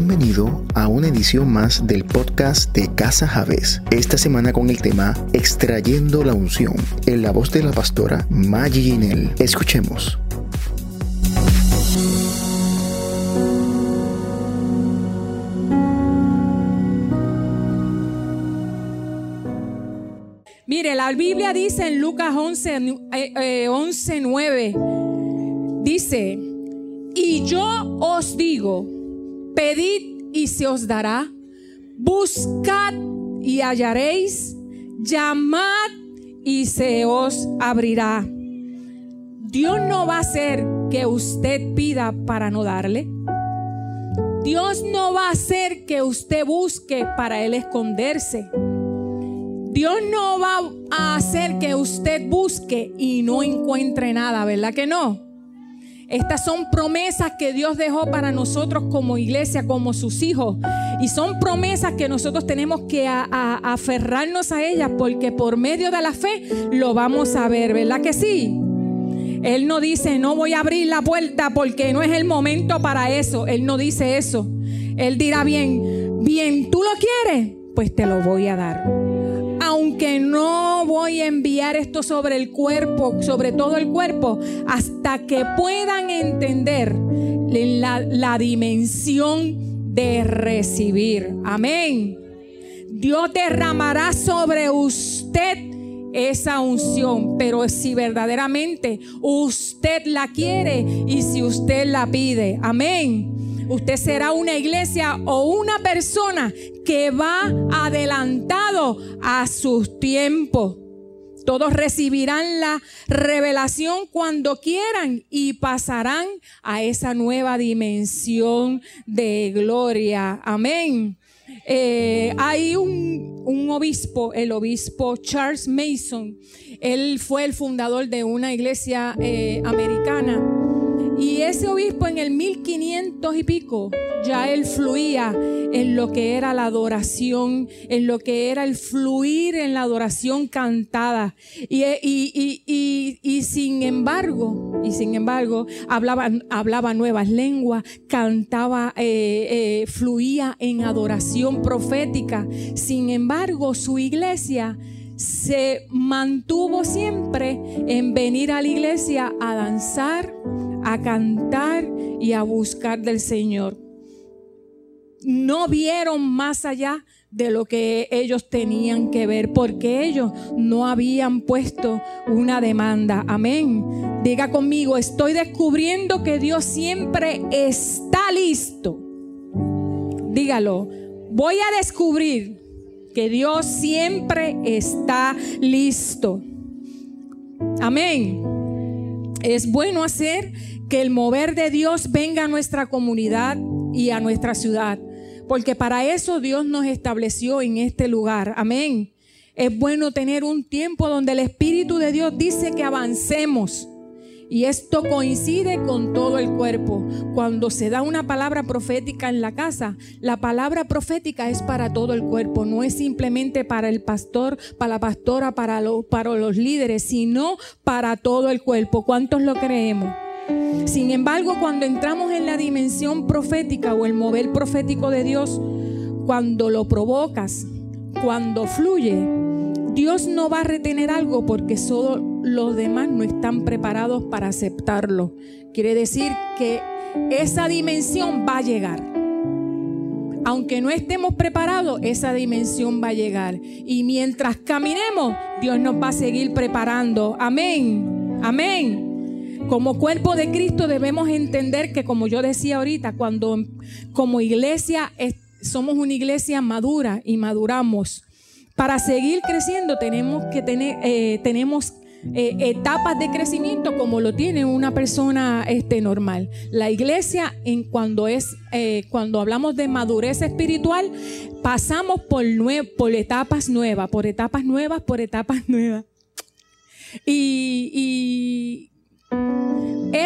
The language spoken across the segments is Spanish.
Bienvenido a una edición más del podcast de Casa Javes. Esta semana con el tema Extrayendo la unción, en la voz de la pastora Maggie Ginel. Escuchemos. Mire, la Biblia dice en Lucas 11, 11 9, dice, y yo os digo, pedid y se os dará, buscad y hallaréis, llamad y se os abrirá. Dios no va a hacer que usted pida para no darle. Dios no va a hacer que usted busque para él esconderse. Dios no va a hacer que usted busque y no encuentre nada, ¿verdad que no? Estas son promesas que Dios dejó para nosotros como iglesia, como sus hijos. Y son promesas que nosotros tenemos que aferrarnos a ellas porque por medio de la fe lo vamos a ver, ¿verdad que sí? Él no dice, no voy a abrir la puerta porque no es el momento para eso. Él no dice eso. Él dirá, bien, bien, tú lo quieres, pues te lo voy a dar aunque no voy a enviar esto sobre el cuerpo, sobre todo el cuerpo, hasta que puedan entender la dimensión de recibir. Amén. Dios derramará sobre usted esa unción, pero si verdaderamente usted la quiere y si usted la pide. Amén. Usted será una iglesia o una persona que va adelantado a sus tiempos. Todos recibirán la revelación cuando quieran y pasarán a esa nueva dimensión de gloria. Amén. Eh, hay un, obispo, el obispo Charles Mason. Él fue el fundador de una iglesia eh, americana y ese obispo en el 1500 y pico, ya él fluía en lo que era la adoración, en lo que era el fluir en la adoración cantada. Y, y, sin embargo, y sin embargo, hablaba, hablaba nuevas lenguas, cantaba, eh, eh, fluía en adoración profética. Sin embargo, su iglesia se mantuvo siempre en venir a la iglesia a danzar, a cantar y a buscar del Señor. No vieron más allá de lo que ellos tenían que ver, porque ellos no habían puesto una demanda. Amén. Diga conmigo, estoy descubriendo que Dios siempre está listo. Dígalo, voy a descubrir que Dios siempre está listo. Amén. Es bueno hacer que el mover de Dios venga a nuestra comunidad y a nuestra ciudad, porque para eso Dios nos estableció en este lugar. Amén. Es bueno tener un tiempo donde el Espíritu de Dios dice que avancemos y esto coincide con todo el cuerpo. Cuando se da una palabra profética en la casa, la palabra profética es para todo el cuerpo, no es simplemente para el pastor, para la pastora, para, para los líderes, sino para todo el cuerpo. ¿Cuántos lo creemos? Sin embargo, cuando entramos en la dimensión profética o el mover profético de Dios, cuando lo provocas, cuando fluye, Dios no va a retener algo porque solo los demás no están preparados para aceptarlo. Quiere decir que esa dimensión va a llegar. Aunque no estemos preparados, esa dimensión va a llegar. Y mientras caminemos, Dios nos va a seguir preparando. Amén. Amén. Como cuerpo de Cristo debemos entender que, como yo decía ahorita, cuando como iglesia somos una iglesia madura y maduramos, para seguir creciendo tenemos que tener, eh, tenemos eh, etapas de crecimiento como lo tiene una persona este, normal. La iglesia, en cuando es, eh, cuando hablamos de madurez espiritual, pasamos por, por etapas nuevas, por etapas nuevas, por etapas nuevas. Y,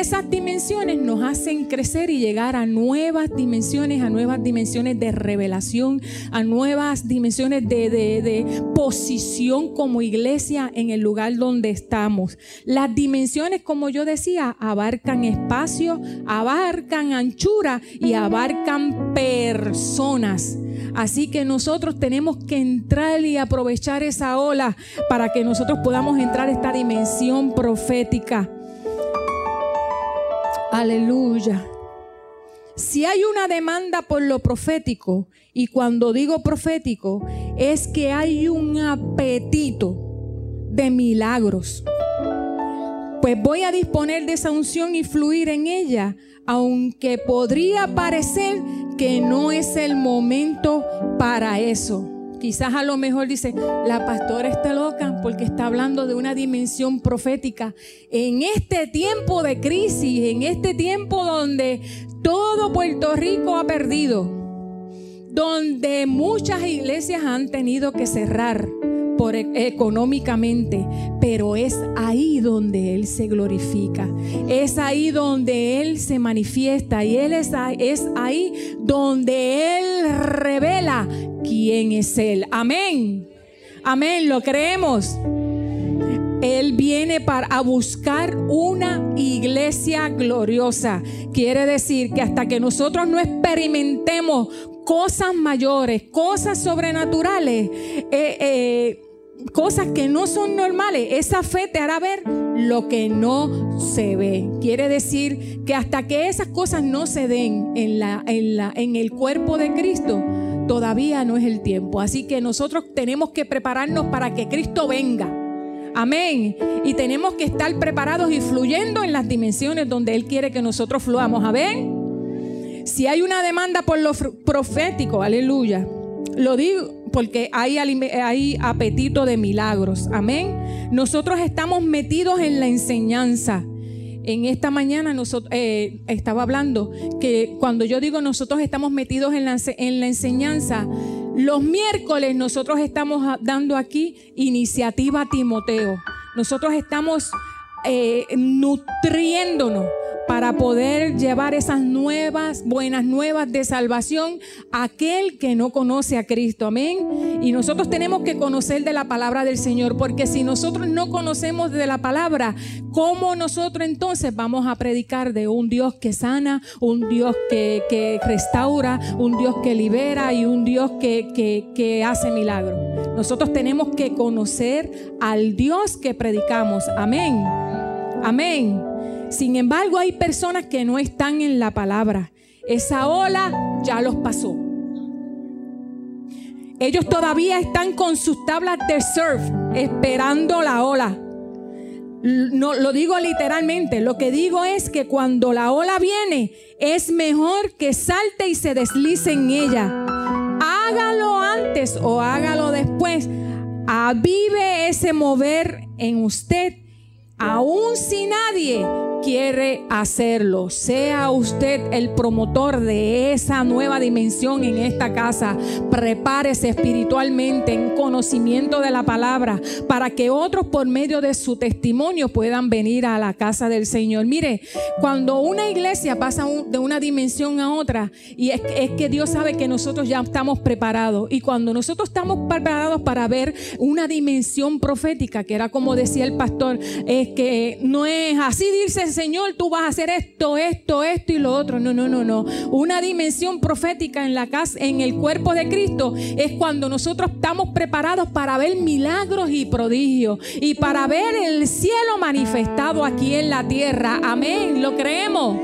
esas dimensiones nos hacen crecer y llegar a nuevas dimensiones, a nuevas dimensiones de revelación, a nuevas dimensiones de, posición como iglesia en el lugar donde estamos. Las dimensiones, como yo decía, abarcan espacio, abarcan anchura y abarcan personas. Así que nosotros tenemos que entrar y aprovechar esa ola para que nosotros podamos entrar a esta dimensión profética. Aleluya. Si hay una demanda por lo profético, y cuando digo profético, es que hay un apetito de milagros. Pues voy a disponer de esa unción y fluir en ella, aunque podría parecer que no es el momento para eso. Quizás a lo mejor dice, la pastora está loca porque está hablando de una dimensión profética. En este tiempo de crisis, en este tiempo donde todo Puerto Rico ha perdido, donde muchas iglesias han tenido que cerrar por e, económicamente, pero es ahí donde Él se glorifica, es ahí donde Él se manifiesta y Él es, es ahí donde Él revela quién es Él. Amén. Amén, lo creemos. Él viene para buscar una iglesia gloriosa. Quiere decir que hasta que nosotros no experimentemos cosas mayores, cosas sobrenaturales, eh, eh, cosas que no son normales, esa fe te hará ver lo que no se ve. Quiere decir que hasta que esas cosas no se den en, la, en, la, en el cuerpo de Cristo, todavía no es el tiempo. Así que nosotros tenemos que prepararnos para que Cristo venga. Amén. Y tenemos que estar preparados y fluyendo en las dimensiones donde Él quiere que nosotros fluamos. Amén. Si hay una demanda por lo profético, aleluya. Lo digo porque hay, hay apetito de milagros. Amén. Nosotros estamos metidos en la enseñanza. En esta mañana nosotros, eh, estaba hablando que cuando yo digo nosotros estamos metidos en la, en la enseñanza, los miércoles nosotros estamos dando aquí iniciativa Timoteo. Nosotros estamos eh, nutriéndonos para poder llevar esas nuevas, buenas nuevas de salvación a aquel que no conoce a Cristo. Amén. Y nosotros tenemos que conocer de la palabra del Señor, porque si nosotros no conocemos de la palabra, ¿cómo nosotros entonces vamos a predicar de un Dios que sana, un Dios que, restaura, un Dios que libera y un Dios que, que hace milagros? Nosotros tenemos que conocer al Dios que predicamos. Amén. Amén. Sin embargo, hay personas que no están en la palabra. Esa ola ya los pasó. Ellos todavía están con sus tablas de surf esperando la ola. No lo digo literalmente, lo que digo es que cuando la ola viene, es mejor que salte y se deslice en ella. Hágalo antes o hágalo después. Avive ese mover en usted, aun si nadie quiere hacerlo. Sea usted el promotor de esa nueva dimensión en esta casa. Prepárese espiritualmente en conocimiento de la palabra para que otros por medio de su testimonio puedan venir a la casa del Señor. Mire, cuando una iglesia pasa de una dimensión a otra, y es, es que Dios sabe que nosotros ya estamos preparados. Y cuando nosotros estamos preparados para ver una dimensión profética, que era como decía el pastor, es que no es así, dice Señor, tú vas a hacer esto, esto, esto y lo otro. No, no, no, no. Una dimensión profética en la casa, en el cuerpo de Cristo, es cuando nosotros estamos preparados para ver milagros y prodigios y para ver el cielo manifestado aquí en la tierra. Amén. ¿Lo creemos?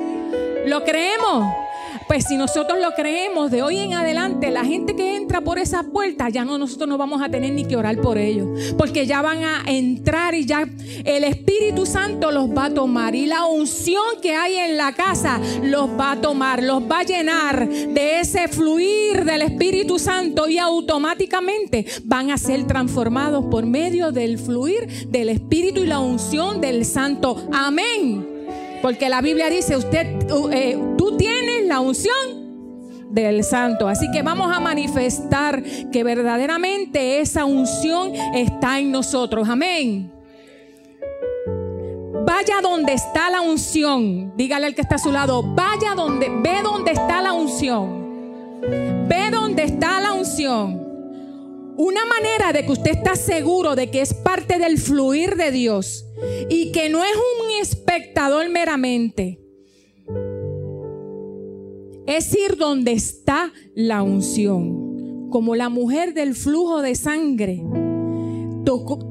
¿Lo creemos? Pues si nosotros lo creemos de hoy en adelante, la gente que entra por esa puerta, ya no nosotros no vamos a tener ni que orar por ellos, porque ya van a entrar y ya el Espíritu Santo los va a tomar y la unción que hay en la casa los va a tomar, los va a llenar de ese fluir del Espíritu Santo y automáticamente van a ser transformados por medio del fluir del Espíritu y la unción del Santo. Amén. Porque la Biblia dice, usted, eh, tú tienes la unción del santo. Así que vamos a manifestar que verdaderamente esa unción está en nosotros. Amén. Vaya donde está la unción. Dígale al que está a su lado, vaya donde, ve donde está la unción. Ve donde está la unción. Una manera de que usted está seguro de que es parte del fluir de Dios y que no es un espectador meramente. Es ir donde está la unción. Como la mujer del flujo de sangre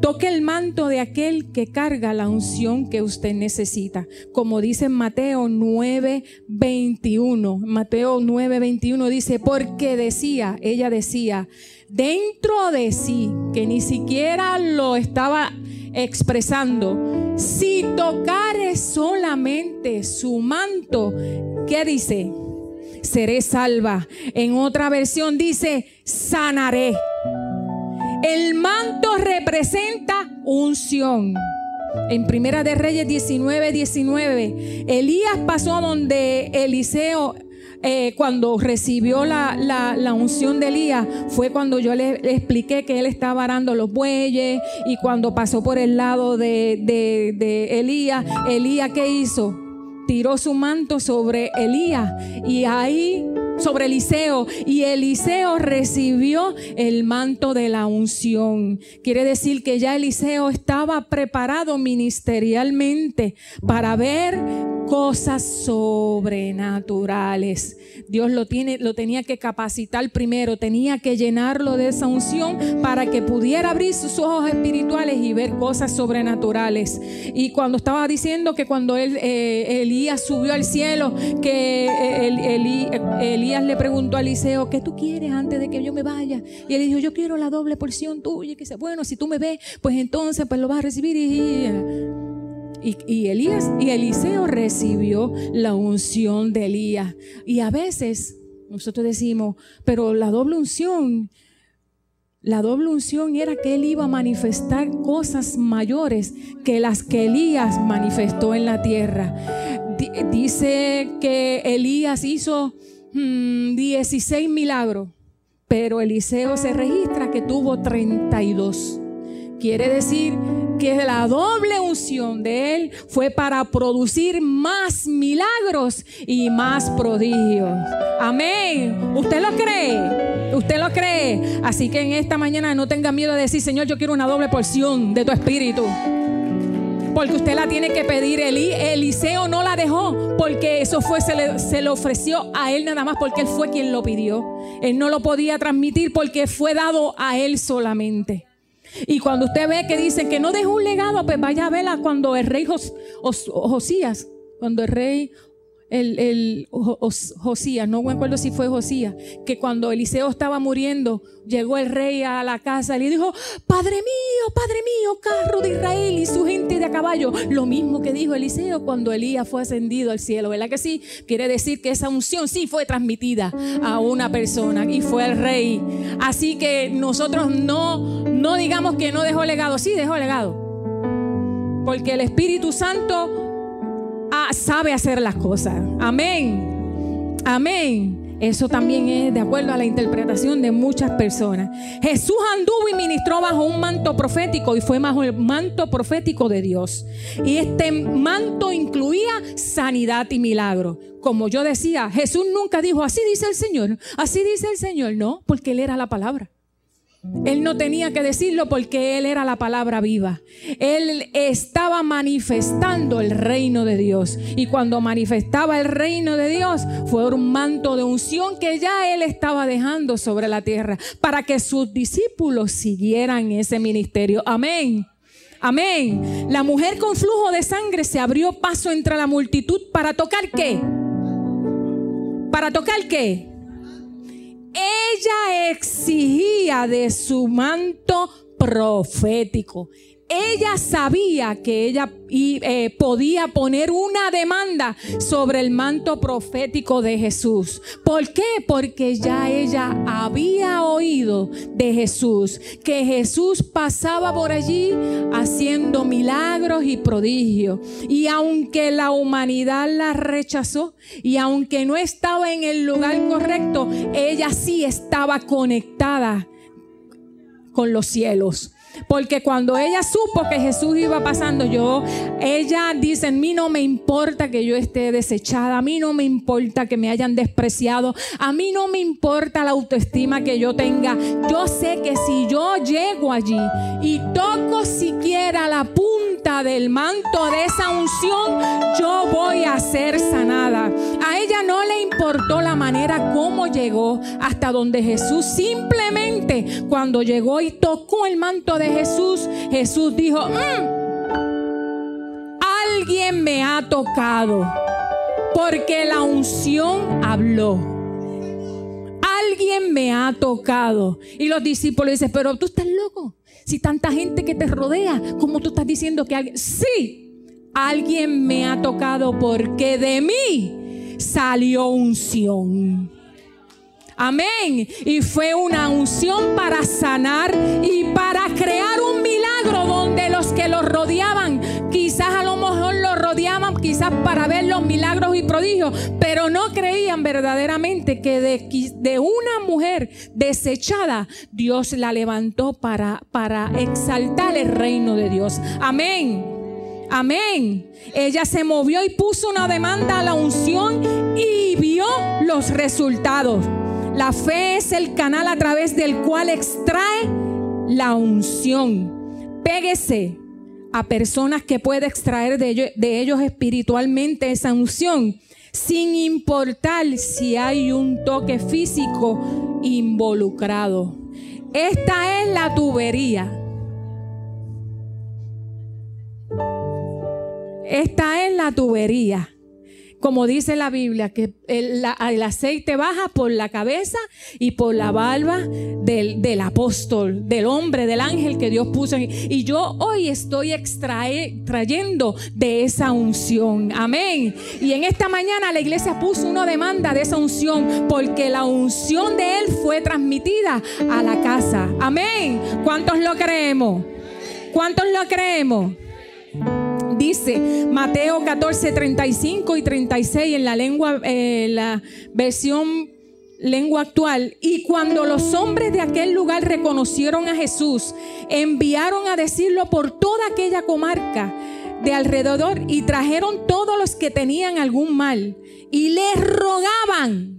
toque el manto de aquel que carga la unción que usted necesita. Como dice Mateo 9:21. Mateo 9:21 dice, porque decía, ella decía, dentro de sí, que ni siquiera lo estaba expresando, si tocare solamente su manto, ¿qué dice? Seré salva. En otra versión dice, sanaré. El manto representa unción. En Primera de Reyes 19, 19, Elías pasó donde Eliseo eh, cuando recibió la, unción de Elías, fue cuando yo le, expliqué que él estaba arando los bueyes y cuando pasó por el lado de, de, de Elías, Elías ¿qué hizo? Tiró su manto sobre Elías y ahí sobre Eliseo y Eliseo recibió el manto de la unción. Quiere decir que ya Eliseo estaba preparado ministerialmente para ver cosas sobrenaturales. Dios lo, tiene, lo tenía que capacitar primero, tenía que llenarlo de esa unción para que pudiera abrir sus ojos espirituales y ver cosas sobrenaturales. Y cuando estaba diciendo que cuando él, eh, Elías subió al cielo, que eh, Elías le preguntó a Eliseo, ¿qué tú quieres antes de que yo me vaya? Y él dijo, yo quiero la doble porción tuya. Y que dice, bueno, si tú me ves, pues entonces pues lo vas a recibir. Y, y, Elías y Eliseo recibió la unción de Elías. Y a veces nosotros decimos, pero la doble unción, la doble unción era que él iba a manifestar cosas mayores que las que Elías manifestó en la tierra. dice que Elías hizo 16 mm, milagros, pero Eliseo se registra que tuvo 32. Quiere decir que la doble unción de Él fue para producir más milagros y más prodigios. Amén. ¿Usted lo cree? ¿Usted lo cree? Así que en esta mañana no tenga miedo de decir, Señor, yo quiero una doble porción de tu espíritu. Porque usted la tiene que pedir. Eliseo no la dejó porque eso fue, se le, se le ofreció a él nada más porque él fue quien lo pidió. Él no lo podía transmitir porque fue dado a él solamente. Y cuando usted ve que dicen que no dejó un legado, pues vaya a verla cuando el rey Josías, cuando el rey el, el Josías, no me acuerdo si fue Josías, que cuando Eliseo estaba muriendo, llegó el rey a la casa y le dijo, Padre mío, Padre mío, carro de Israel y su gente de a caballo. Lo mismo que dijo Eliseo cuando Elías fue ascendido al cielo, ¿verdad que sí? Quiere decir que esa unción sí fue transmitida a una persona y fue el rey. Así que nosotros no, no digamos que no dejó legado, sí dejó legado. Porque el Espíritu Santo Sabe hacer las cosas. Amén. Amén. Eso también es de acuerdo a la interpretación de muchas personas. Jesús anduvo y ministró bajo un manto profético y fue bajo el manto profético de Dios. Y este manto incluía sanidad y milagro. Como yo decía, Jesús nunca dijo, así dice el Señor, así dice el Señor. No, porque Él era la palabra. Él no tenía que decirlo porque Él era la palabra viva. Él estaba manifestando el reino de Dios. Y cuando manifestaba el reino de Dios, fue un manto de unción que ya Él estaba dejando sobre la tierra para que sus discípulos siguieran ese ministerio. Amén. Amén. La mujer con flujo de sangre se abrió paso entre la multitud para tocar qué? ¿Para tocar qué? Ella exigía de su manto profético ella sabía que ella eh, podía poner una demanda sobre el manto profético de Jesús. ¿Por qué? Porque ya ella había oído de Jesús, que Jesús pasaba por allí haciendo milagros y prodigios. Y aunque la humanidad la rechazó y aunque no estaba en el lugar correcto, ella sí estaba conectada con los cielos. Porque cuando ella supo que Jesús iba pasando, yo, ella dice, a mí no me importa que yo esté desechada, a mí no me importa que me hayan despreciado, a mí no me importa la autoestima que yo tenga. Yo sé que si yo llego allí y toco siquiera la punta del manto de esa unción, yo voy a ser sanada. A ella no le importó la manera como llegó hasta donde Jesús simplemente cuando llegó y tocó el manto de Jesús, Jesús dijo, mm, alguien me ha tocado porque la unción habló. Alguien me ha tocado. Y los discípulos dicen, pero tú estás loco. Si tanta gente que te rodea, como tú estás diciendo que alguien... Sí, alguien me ha tocado porque de mí salió unción. Amén. Y fue una unción para sanar y para crear un milagro donde los que los rodeaban, quizás a lo mejor los rodeaban quizás para ver los milagros y prodigios, pero no creían verdaderamente que de, de una mujer desechada, Dios la levantó para, para exaltar el reino de Dios. Amén. Amén. Ella se movió y puso una demanda a la unción y vio los resultados. La fe es el canal a través del cual extrae la unción. Péguese a personas que puede extraer de ellos, de ellos espiritualmente esa unción, sin importar si hay un toque físico involucrado. Esta es la tubería. Esta es la tubería como dice la Biblia, que el, aceite baja por la cabeza y por la barba del, apóstol, del hombre, del ángel que Dios puso. Y yo hoy estoy extrayendo de esa unción. Amén. Y en esta mañana la iglesia puso una demanda de esa unción porque la unción de él fue transmitida a la casa. Amén. ¿Cuántos lo creemos? ¿Cuántos lo creemos? Dice Mateo 14, 35 y 36 en la lengua, eh, la versión lengua actual. Y cuando los hombres de aquel lugar reconocieron a Jesús, enviaron a decirlo por toda aquella comarca de alrededor y trajeron todos los que tenían algún mal y les rogaban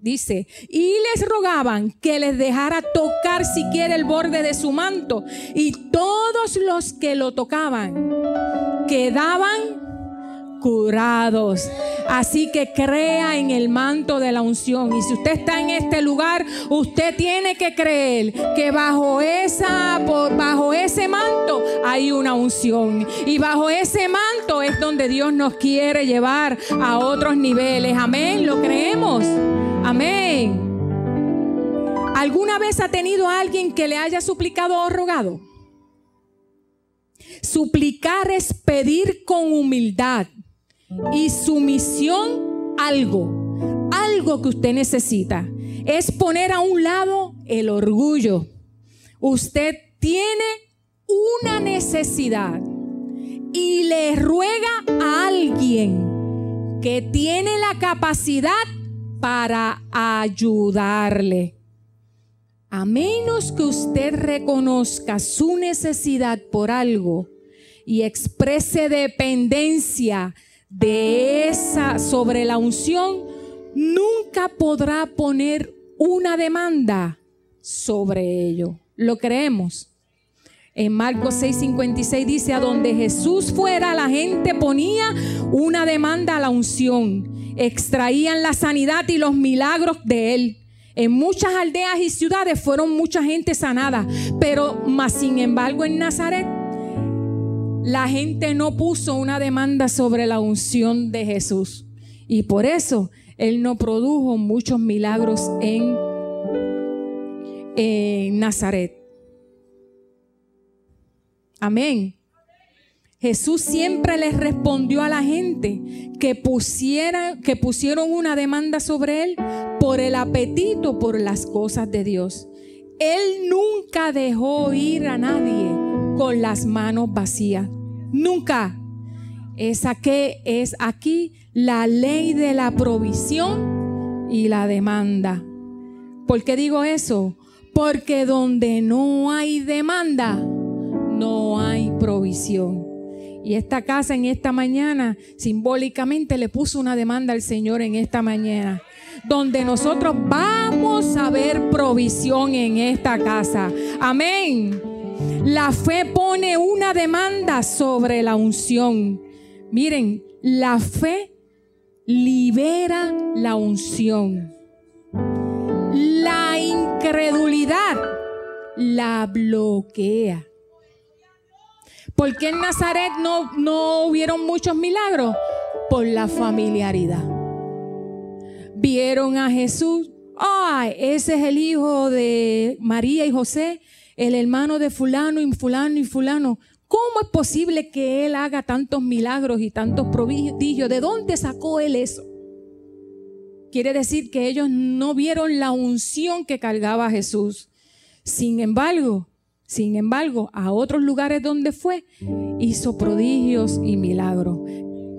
dice, y les rogaban que les dejara tocar siquiera el borde de su manto. Y todos los que lo tocaban quedaban curados. Así que crea en el manto de la unción. Y si usted está en este lugar, usted tiene que creer que bajo esa bajo ese manto hay una unción y bajo ese manto es donde Dios nos quiere llevar a otros niveles. Amén, lo creemos. Amén. ¿Alguna vez ha tenido a alguien que le haya suplicado o rogado? Suplicar es pedir con humildad y sumisión algo, algo que usted necesita. Es poner a un lado el orgullo. Usted tiene una necesidad y le ruega a alguien que tiene la capacidad para ayudarle. A menos que usted reconozca su necesidad por algo y exprese dependencia de esa sobre la unción, nunca podrá poner una demanda sobre ello. ¿Lo creemos? En Marcos 6:56 dice, a donde Jesús fuera, la gente ponía una demanda a la unción extraían la sanidad y los milagros de él. En muchas aldeas y ciudades fueron mucha gente sanada, pero más sin embargo en Nazaret la gente no puso una demanda sobre la unción de Jesús. Y por eso él no produjo muchos milagros en, en Nazaret. Amén. Jesús siempre les respondió a la gente que, pusieran, que pusieron una demanda sobre él por el apetito por las cosas de Dios. Él nunca dejó ir a nadie con las manos vacías. Nunca. Es aquí, es aquí la ley de la provisión y la demanda. ¿Por qué digo eso? Porque donde no hay demanda, no hay provisión. Y esta casa en esta mañana simbólicamente le puso una demanda al Señor en esta mañana, donde nosotros vamos a ver provisión en esta casa. Amén. La fe pone una demanda sobre la unción. Miren, la fe libera la unción. La incredulidad la bloquea. ¿Por qué en Nazaret no, no hubieron muchos milagros? Por la familiaridad. Vieron a Jesús. Ay, ese es el hijo de María y José, el hermano de fulano y fulano y fulano. ¿Cómo es posible que él haga tantos milagros y tantos prodigios? ¿De dónde sacó él eso? Quiere decir que ellos no vieron la unción que cargaba Jesús. Sin embargo, sin embargo, a otros lugares donde fue, hizo prodigios y milagros.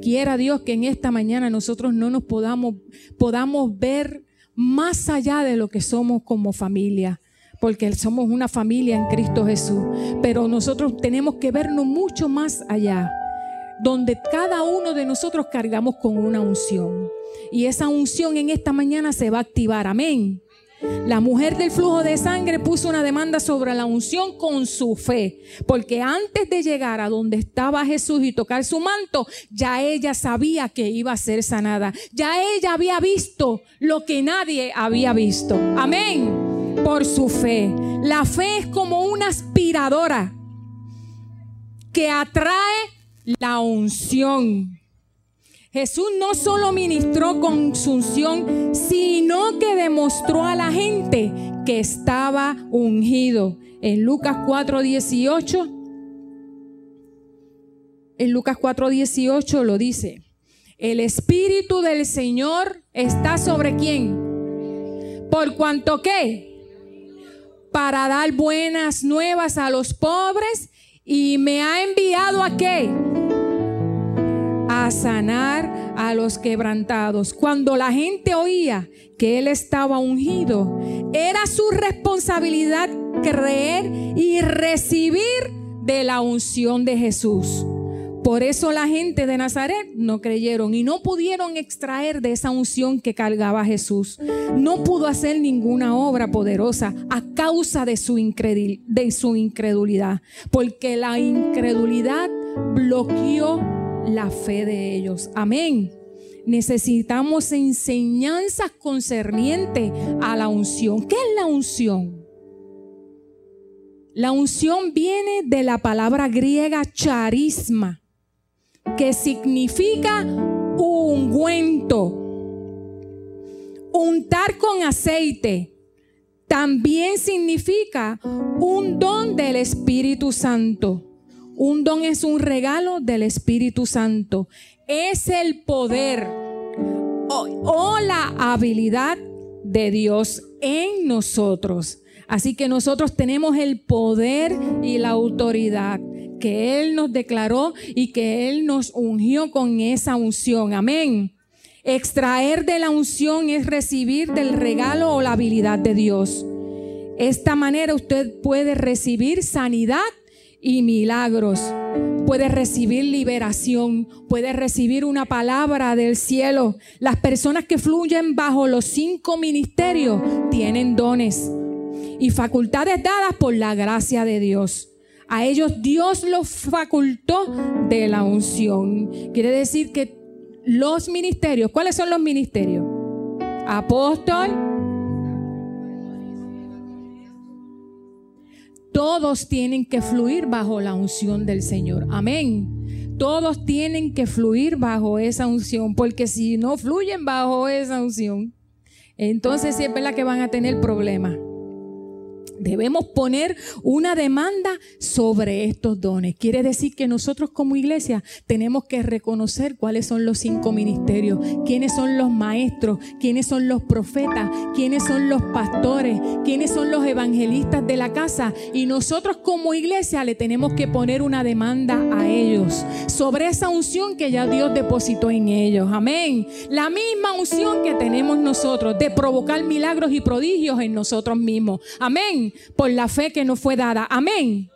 Quiera Dios que en esta mañana nosotros no nos podamos, podamos ver más allá de lo que somos como familia porque somos una familia en Cristo Jesús. Pero nosotros tenemos que vernos mucho más allá, donde cada uno de nosotros cargamos con una unción. Y esa unción en esta mañana se va a activar. Amén. La mujer del flujo de sangre puso una demanda sobre la unción con su fe, porque antes de llegar a donde estaba Jesús y tocar su manto, ya ella sabía que iba a ser sanada. Ya ella había visto lo que nadie había visto. Amén por su fe. La fe es como una aspiradora que atrae la unción. Jesús no solo ministró con unción, sino que demostró a la gente que estaba ungido. En Lucas 4:18, en Lucas 4:18 lo dice, el Espíritu del Señor está sobre quién. Por cuanto que para dar buenas nuevas a los pobres y me ha enviado a qué? A sanar a los quebrantados. Cuando la gente oía que él estaba ungido, era su responsabilidad creer y recibir de la unción de Jesús. Por eso la gente de Nazaret no creyeron y no pudieron extraer de esa unción que cargaba Jesús. No pudo hacer ninguna obra poderosa a causa de su, incredulidad, porque la incredulidad bloqueó la fe de ellos. Amén. Necesitamos enseñanzas concernientes a la unción. ¿Qué es la unción? La unción viene de la palabra griega charisma que significa ungüento. Untar con aceite también significa un don del Espíritu Santo. Un don es un regalo del Espíritu Santo. Es el poder o, o la habilidad de Dios en nosotros. Así que nosotros tenemos el poder y la autoridad que Él nos declaró y que Él nos ungió con esa unción. Amén. Extraer de la unción es recibir del regalo o la habilidad de Dios. Esta manera usted puede recibir sanidad y milagros. Puede recibir liberación, puede recibir una palabra del cielo. Las personas que fluyen bajo los cinco ministerios tienen dones y facultades dadas por la gracia de Dios. A ellos Dios los facultó de la unción. Quiere decir que los ministerios, ¿cuáles son los ministerios? Apóstol. Todos tienen que fluir bajo la unción del Señor. Amén. Todos tienen que fluir bajo esa unción, porque si no fluyen bajo esa unción, entonces siempre es la que van a tener problemas. Debemos poner una demanda sobre estos dones. Quiere decir que nosotros como iglesia tenemos que reconocer cuáles son los cinco ministerios, quiénes son los maestros, quiénes son los profetas, quiénes son los pastores, quiénes son los evangelistas de la casa. Y nosotros como iglesia le tenemos que poner una demanda a ellos sobre esa unción que ya Dios depositó en ellos. Amén. La misma unción que tenemos nosotros de provocar milagros y prodigios en nosotros mismos. Amén por la fe que nos fue dada. Amén.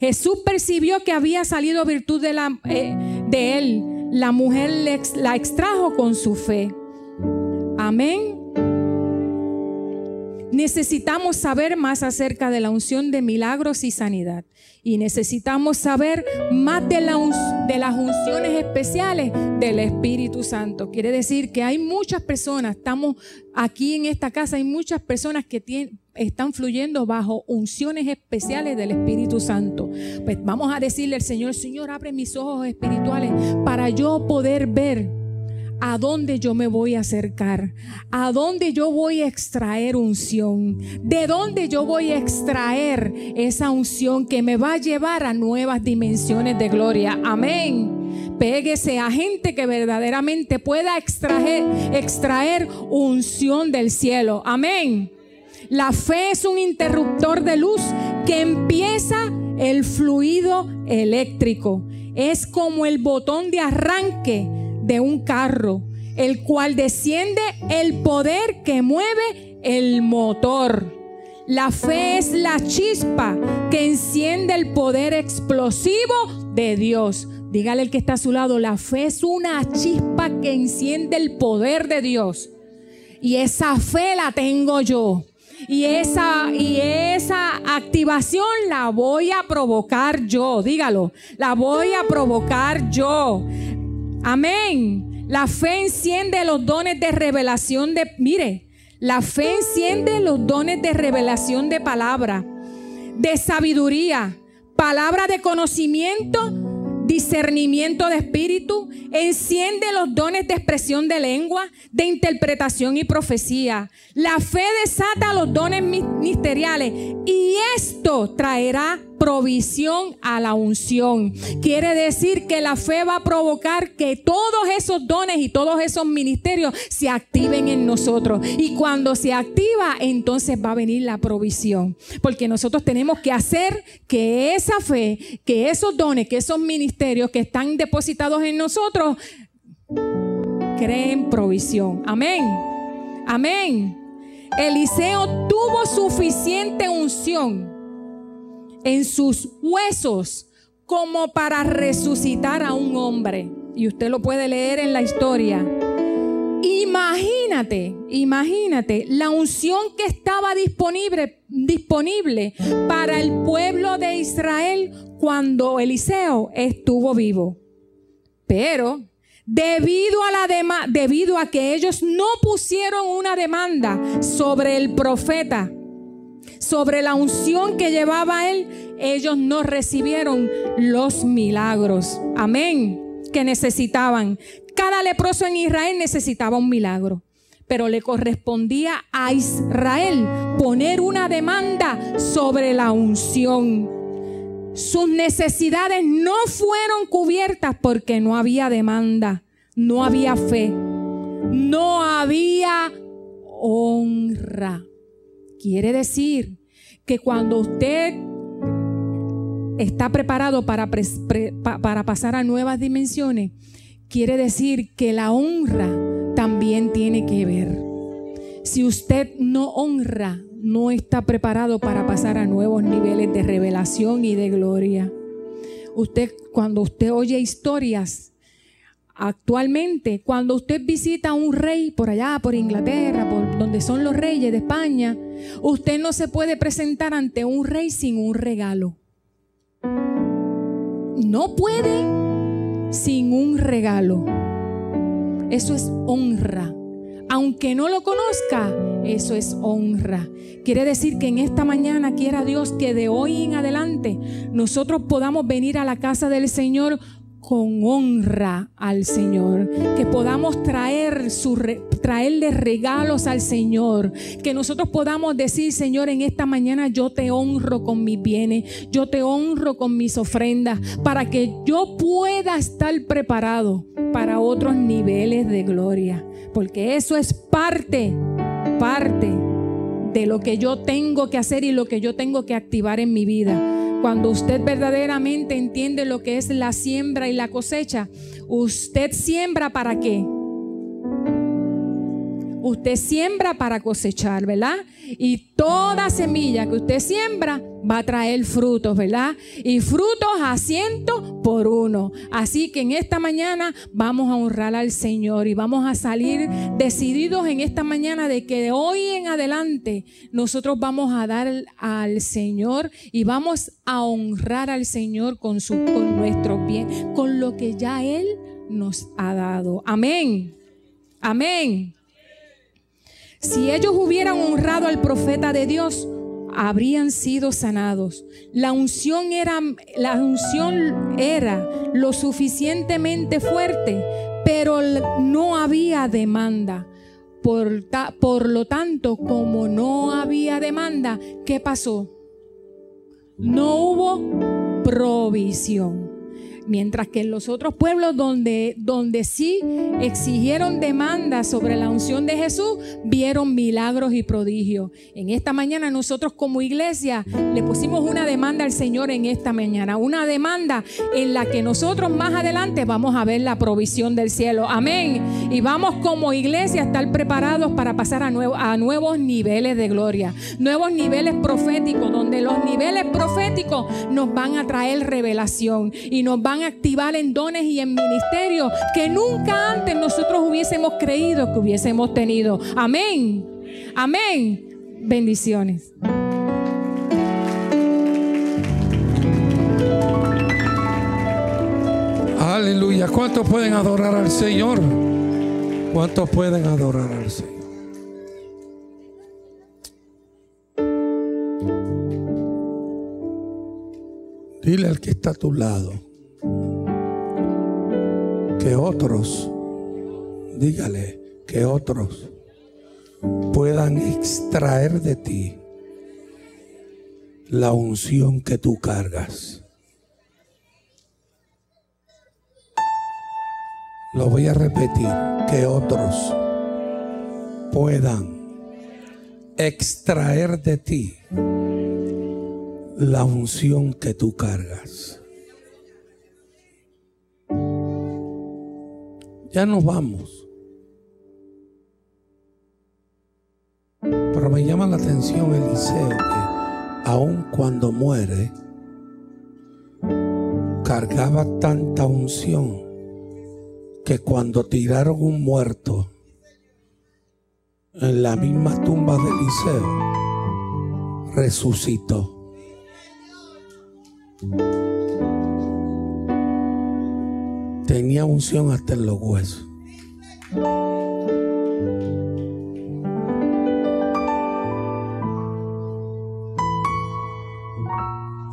Jesús percibió que había salido virtud de, eh, de él. La mujer la extrajo con su fe. Amén. Necesitamos saber más acerca de la unción de milagros y sanidad. Y necesitamos saber más de, las unciones especiales del Espíritu Santo. Quiere decir que hay muchas personas, estamos aquí en esta casa, hay muchas personas que están fluyendo bajo unciones especiales del Espíritu Santo. Pues vamos a decirle al Señor, Señor, abre mis ojos espirituales para yo poder ver a dónde yo me voy a acercar, a dónde yo voy a extraer unción, de dónde yo voy a extraer esa unción que me va a llevar a nuevas dimensiones de gloria. Amén. Péguese a gente que verdaderamente pueda extraer, extraer unción del cielo. Amén. La fe es un interruptor de luz que empieza el fluido eléctrico. Es como el botón de arranque de un carro, el cual desciende el poder que mueve el motor. La fe es la chispa que enciende el poder explosivo de Dios. Dígale el que está a su lado, la fe es una chispa que enciende el poder de Dios. Y esa fe la tengo yo. Y esa, y esa activación la voy a provocar yo, dígalo, la voy a provocar yo. Amén. La fe enciende los dones de revelación de, mire, la fe enciende los dones de revelación de palabra, de sabiduría, palabra de conocimiento, discernimiento de espíritu, enciende los dones de expresión de lengua, de interpretación y profecía. La fe desata los dones ministeriales y esto traerá provisión a la unción. Quiere decir que la fe va a provocar que todos esos dones y todos esos ministerios se activen en nosotros. Y cuando se activa, entonces va a venir la provisión. Porque nosotros tenemos que hacer que esa fe, que esos dones, que esos ministerios que están depositados en nosotros, creen provisión. Amén. Amén. Eliseo tuvo suficiente unción en sus huesos como para resucitar a un hombre. Y usted lo puede leer en la historia. Imagínate, imagínate la unción que estaba disponible, disponible para el pueblo de Israel cuando Eliseo estuvo vivo. Pero debido a la debido a que ellos no pusieron una demanda sobre el profeta, sobre la unción que llevaba él, ellos no recibieron los milagros. Amén. Que necesitaban. Cada leproso en Israel necesitaba un milagro. Pero le correspondía a Israel poner una demanda sobre la unción. Sus necesidades no fueron cubiertas porque no había demanda, no había fe, no había honra. Quiere decir que cuando usted está preparado para, para pasar a nuevas dimensiones, quiere decir que la honra también tiene que ver. Si usted no honra, no está preparado para pasar a nuevos niveles de revelación y de gloria. Usted, cuando usted oye historias Actualmente, cuando usted visita a un rey por allá, por Inglaterra, por donde son los reyes de España, usted no se puede presentar ante un rey sin un regalo. No puede sin un regalo. Eso es honra. Aunque no lo conozca, eso es honra. Quiere decir que en esta mañana quiera Dios que de hoy en adelante nosotros podamos venir a la casa del Señor con honra al Señor, que podamos traer su traerle regalos al Señor, que nosotros podamos decir, Señor, en esta mañana yo te honro con mis bienes, yo te honro con mis ofrendas, para que yo pueda estar preparado para otros niveles de gloria, porque eso es parte, parte de lo que yo tengo que hacer y lo que yo tengo que activar en mi vida. Cuando usted verdaderamente entiende lo que es la siembra y la cosecha, usted siembra para qué? Usted siembra para cosechar, ¿verdad? Y toda semilla que usted siembra va a traer frutos, ¿verdad? Y frutos a ciento por uno. Así que en esta mañana vamos a honrar al Señor y vamos a salir decididos en esta mañana de que de hoy en adelante nosotros vamos a dar al Señor y vamos a honrar al Señor con, su, con nuestro bien, con lo que ya Él nos ha dado. Amén. Amén. Si ellos hubieran honrado al profeta de Dios, habrían sido sanados. La unción era, la unción era lo suficientemente fuerte, pero no había demanda. Por, por lo tanto, como no había demanda, ¿qué pasó? No hubo provisión. Mientras que en los otros pueblos donde, donde sí exigieron demandas sobre la unción de Jesús, vieron milagros y prodigios. En esta mañana nosotros como iglesia le pusimos una demanda al Señor en esta mañana, una demanda en la que nosotros más adelante vamos a ver la provisión del cielo. Amén. Y vamos como iglesia a estar preparados para pasar a, a nuevos niveles de gloria, nuevos niveles proféticos, donde los niveles proféticos nos van a traer revelación y nos van van a activar en dones y en ministerios que nunca antes nosotros hubiésemos creído que hubiésemos tenido. Amén. Amén. Bendiciones. Aleluya. ¿Cuántos pueden adorar al Señor? ¿Cuántos pueden adorar al Señor? Dile al que está a tu lado que otros, dígale, que otros puedan extraer de ti la unción que tú cargas. Lo voy a repetir, que otros puedan extraer de ti la unción que tú cargas. Ya nos vamos. Pero me llama la atención Eliseo que aun cuando muere, cargaba tanta unción que cuando tiraron un muerto en la misma tumba de Eliseo, resucitó. Tenía unción hasta en los huesos.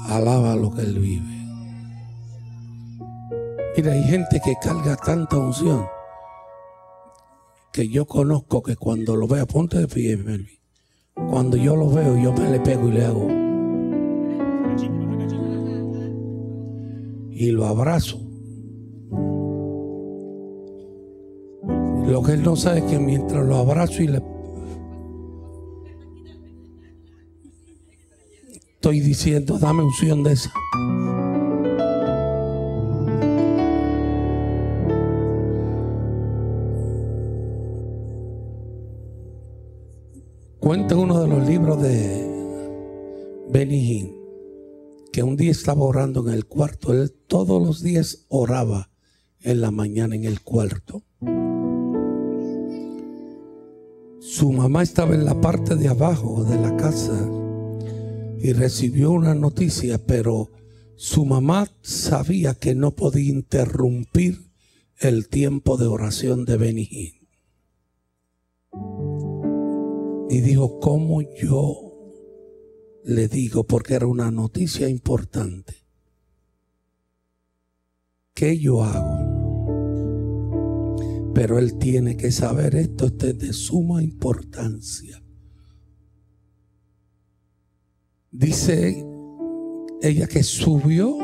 Alaba lo que él vive. Mira, hay gente que carga tanta unción que yo conozco que cuando lo veo, ponte de pie, Cuando yo lo veo, yo me le pego y le hago. Y lo abrazo. Lo que él no sabe es que mientras lo abrazo y le estoy diciendo, dame unción de esa. Cuenta uno de los libros de Benny que un día estaba orando en el cuarto. Él todos los días oraba en la mañana en el cuarto. Su mamá estaba en la parte de abajo de la casa y recibió una noticia, pero su mamá sabía que no podía interrumpir el tiempo de oración de Benijín. Y dijo, ¿cómo yo le digo? Porque era una noticia importante. ¿Qué yo hago? Pero él tiene que saber esto, esto es de suma importancia. Dice ella que subió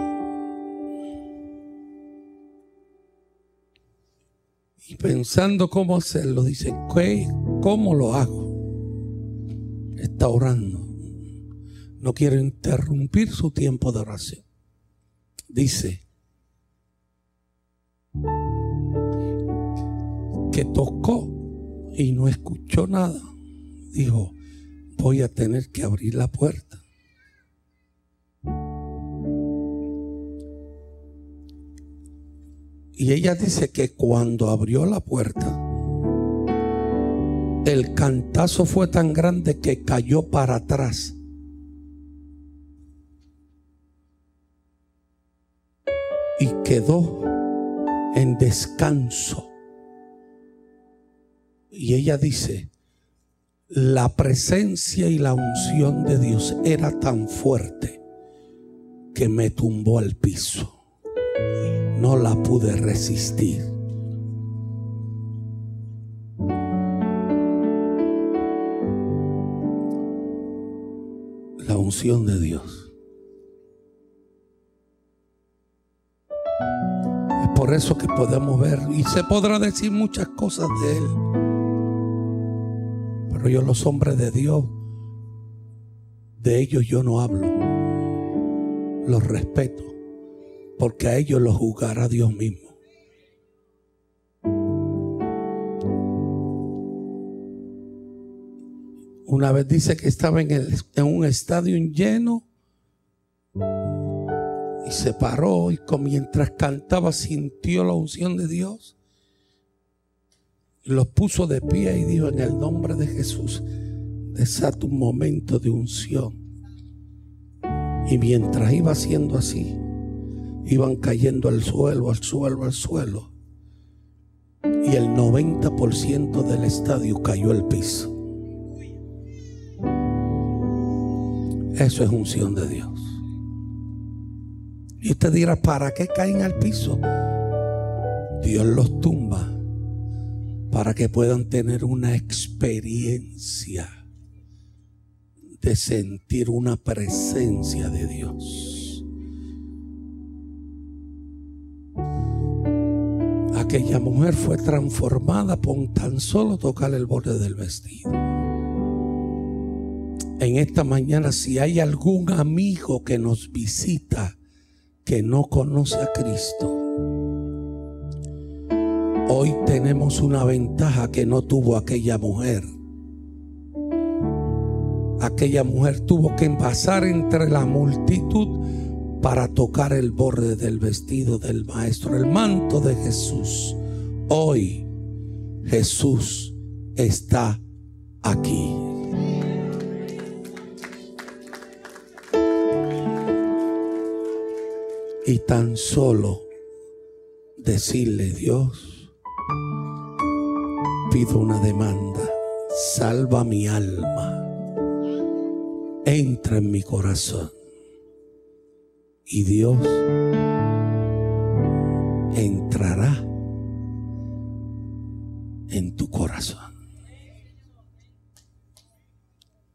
y pensando cómo hacerlo, dice, ¿cómo lo hago? Está orando. No quiere interrumpir su tiempo de oración. Dice, que tocó y no escuchó nada, dijo, voy a tener que abrir la puerta. Y ella dice que cuando abrió la puerta, el cantazo fue tan grande que cayó para atrás. Y quedó en descanso. Y ella dice, la presencia y la unción de Dios era tan fuerte que me tumbó al piso no la pude resistir. La unción de Dios. Es por eso que podemos ver y se podrá decir muchas cosas de Él. Pero yo los hombres de Dios, de ellos yo no hablo. Los respeto porque a ellos los juzgará Dios mismo. Una vez dice que estaba en, en un estadio lleno y se paró y mientras cantaba sintió la unción de Dios. Los puso de pie y dijo en el nombre de Jesús, desata un momento de unción. Y mientras iba haciendo así, iban cayendo al suelo, al suelo, al suelo. Y el 90% del estadio cayó al piso. Eso es unción de Dios. Y usted dirá, ¿para qué caen al piso? Dios los tumba para que puedan tener una experiencia de sentir una presencia de Dios. aquella mujer fue transformada por tan solo tocar el borde del vestido. En esta mañana, si hay algún amigo que nos visita que no conoce a Cristo, hoy tenemos una ventaja que no tuvo aquella mujer. Aquella mujer tuvo que pasar entre la multitud para tocar el borde del vestido del Maestro, el manto de Jesús. Hoy Jesús está aquí. Y tan solo decirle, Dios, pido una demanda, salva mi alma, entra en mi corazón y Dios entrará en tu corazón.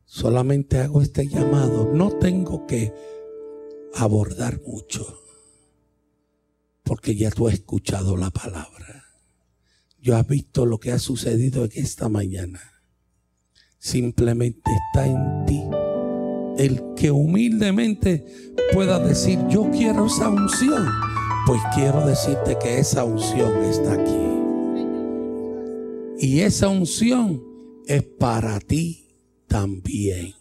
Solamente hago este llamado. No tengo que abordar mucho. Porque ya tú has escuchado la palabra. Yo has visto lo que ha sucedido en esta mañana. Simplemente está en ti el que humildemente pueda decir, yo quiero esa unción, pues quiero decirte que esa unción está aquí. Y esa unción es para ti también.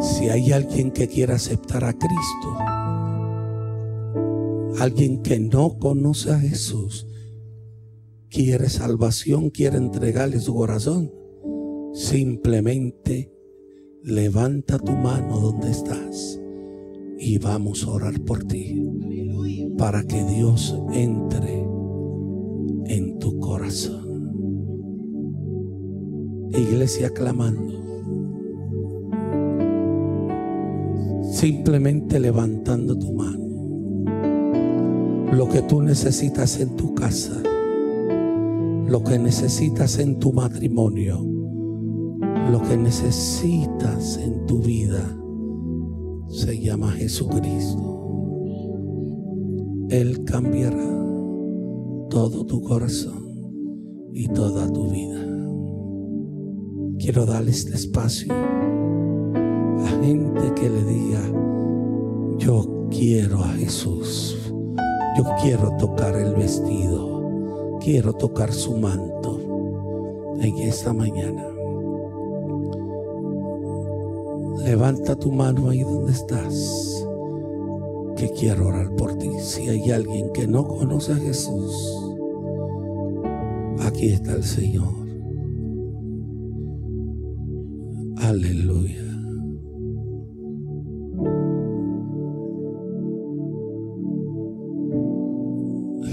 Si hay alguien que quiera aceptar a Cristo, alguien que no conoce a Jesús, quiere salvación, quiere entregarle su corazón, simplemente levanta tu mano donde estás y vamos a orar por ti para que Dios entre en tu corazón. Iglesia clamando. Simplemente levantando tu mano. Lo que tú necesitas en tu casa. Lo que necesitas en tu matrimonio lo que necesitas en tu vida se llama Jesucristo. Él cambiará todo tu corazón y toda tu vida. Quiero darle este espacio a gente que le diga, yo quiero a Jesús. Yo quiero tocar el vestido. Quiero tocar su manto en esta mañana. Levanta tu mano ahí donde estás. que quiero orar por ti. Si hay alguien que no conoce a Jesús, aquí está el Señor. Aleluya.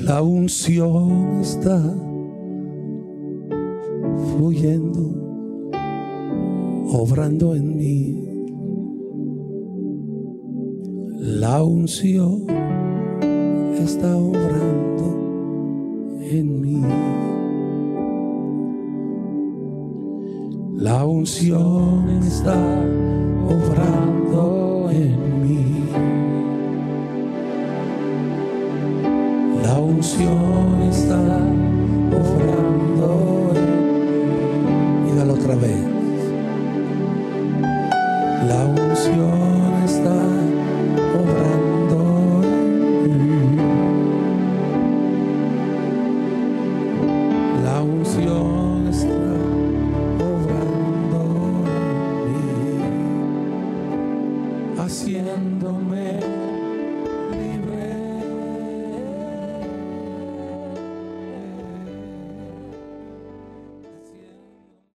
La unción está fluyendo, obrando en mí. La unción está obrando en mí. La unción está obrando en mí. La unción está obrando en mí. Y dale otra vez. La unción.